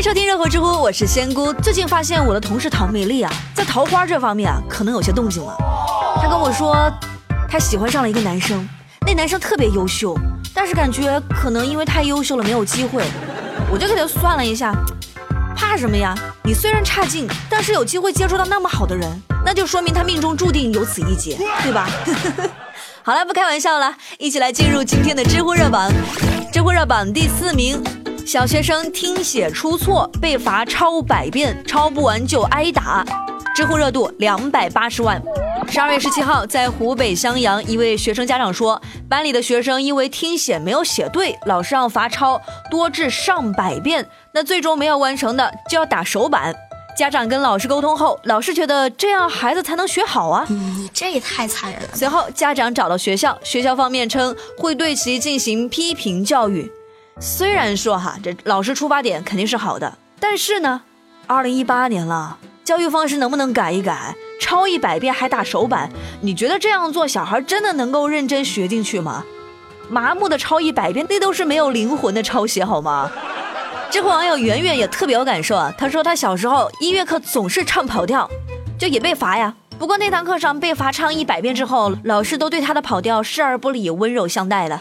迎收听热火知乎，我是仙姑。最近发现我的同事唐美丽啊，在桃花这方面啊，可能有些动静了。她跟我说，她喜欢上了一个男生，那男生特别优秀，但是感觉可能因为太优秀了没有机会。我就给她算了一下，怕什么呀？你虽然差劲，但是有机会接触到那么好的人，那就说明他命中注定有此一劫，对吧？好了，不开玩笑了，一起来进入今天的知乎热榜。知乎热榜第四名。小学生听写出错被罚抄百遍，抄不完就挨打。知乎热度两百八十万。十二月十七号，在湖北襄阳，一位学生家长说，班里的学生因为听写没有写对，老师让罚抄多至上百遍，那最终没有完成的就要打手板。家长跟老师沟通后，老师觉得这样孩子才能学好啊。你这也太残忍了。随后，家长找到学校，学校方面称会对其进行批评教育。虽然说哈，这老师出发点肯定是好的，但是呢，二零一八年了，教育方式能不能改一改？抄一百遍还打手板，你觉得这样做小孩真的能够认真学进去吗？麻木的抄一百遍，那都是没有灵魂的抄写好吗？知乎网友圆圆也特别有感受啊，他说他小时候音乐课总是唱跑调，就也被罚呀。不过那堂课上被罚唱一百遍之后，老师都对他的跑调视而不理，温柔相待了。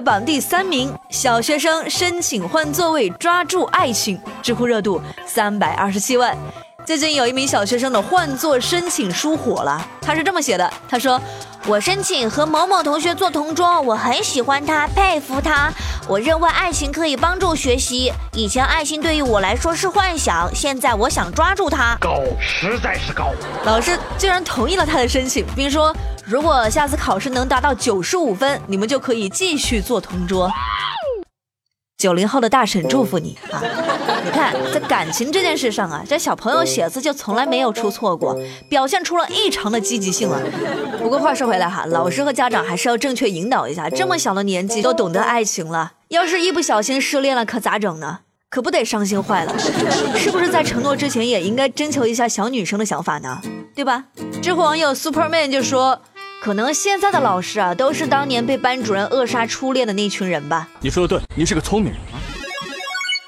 榜第三名，小学生申请换座位抓住爱情，知乎热度三百二十七万。最近有一名小学生的换座申请书火了，他是这么写的：他说，我申请和某某同学做同桌，我很喜欢他，佩服他。我认为爱情可以帮助学习，以前爱情对于我来说是幻想，现在我想抓住他。高，实在是高。老师竟然同意了他的申请，并说。如果下次考试能达到九十五分，你们就可以继续做同桌。九零后的大婶祝福你啊！你看，在感情这件事上啊，这小朋友写字就从来没有出错过，表现出了异常的积极性了。不过话说回来哈，老师和家长还是要正确引导一下，这么小的年纪都懂得爱情了，要是一不小心失恋了，可咋整呢？可不得伤心坏了？是不是在承诺之前也应该征求一下小女生的想法呢？对吧？知乎网友 Superman 就说。可能现在的老师啊，都是当年被班主任扼杀初恋的那群人吧？你说的对，你是个聪明人。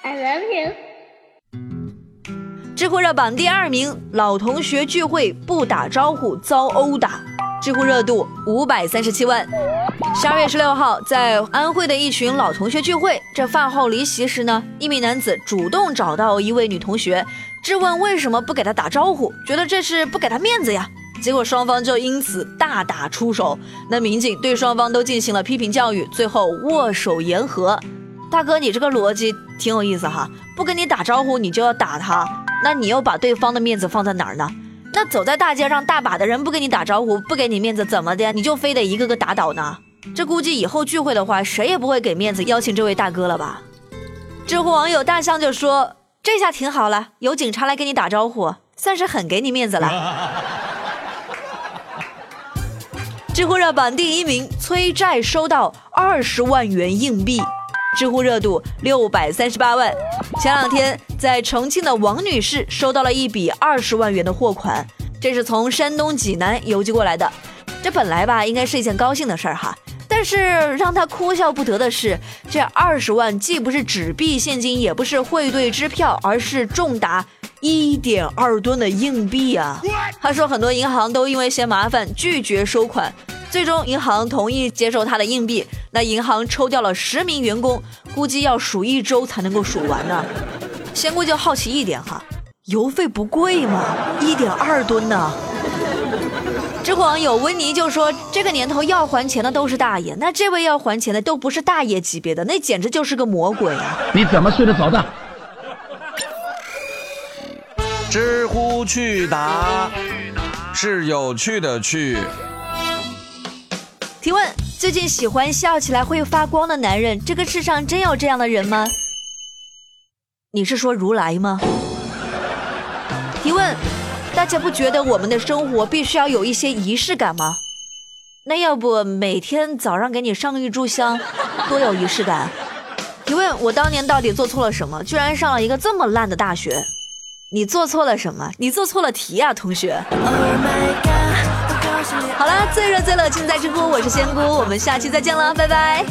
I love you。知乎热榜第二名，老同学聚会不打招呼遭殴打，知乎热度五百三十七万。十二月十六号，在安徽的一群老同学聚会，这饭后离席时呢，一名男子主动找到一位女同学，质问为什么不给她打招呼，觉得这是不给她面子呀。结果双方就因此大打出手，那民警对双方都进行了批评教育，最后握手言和。大哥，你这个逻辑挺有意思哈，不跟你打招呼你就要打他，那你又把对方的面子放在哪儿呢？那走在大街上，大把的人不跟你打招呼，不给你面子，怎么的，你就非得一个个打倒呢？这估计以后聚会的话，谁也不会给面子邀请这位大哥了吧？知乎网友大象就说：“这下挺好了，有警察来跟你打招呼，算是很给你面子了。”知乎热榜第一名，催债收到二十万元硬币，知乎热度六百三十八万。前两天，在重庆的王女士收到了一笔二十万元的货款，这是从山东济南邮寄过来的。这本来吧，应该是一件高兴的事儿哈，但是让她哭笑不得的是，这二十万既不是纸币现金，也不是汇兑支票，而是重达一点二吨的硬币啊！他说，很多银行都因为嫌麻烦拒绝收款，最终银行同意接受他的硬币。那银行抽调了十名员工，估计要数一周才能够数完呢。仙姑就好奇一点哈，邮费不贵吗？一点二吨呢？知乎网友温妮就说：“这个年头要还钱的都是大爷，那这位要还钱的都不是大爷级别的，那简直就是个魔鬼啊！”你怎么睡得着的？知乎趣答是有趣的趣。提问：最近喜欢笑起来会发光的男人，这个世上真有这样的人吗？你是说如来吗？提问：大家不觉得我们的生活必须要有一些仪式感吗？那要不每天早上给你上一炷香，多有仪式感？提问：我当年到底做错了什么，居然上了一个这么烂的大学？你做错了什么？你做错了题啊，同学。好了，最热最冷尽在知乎，我是仙姑，我们下期再见了，拜拜。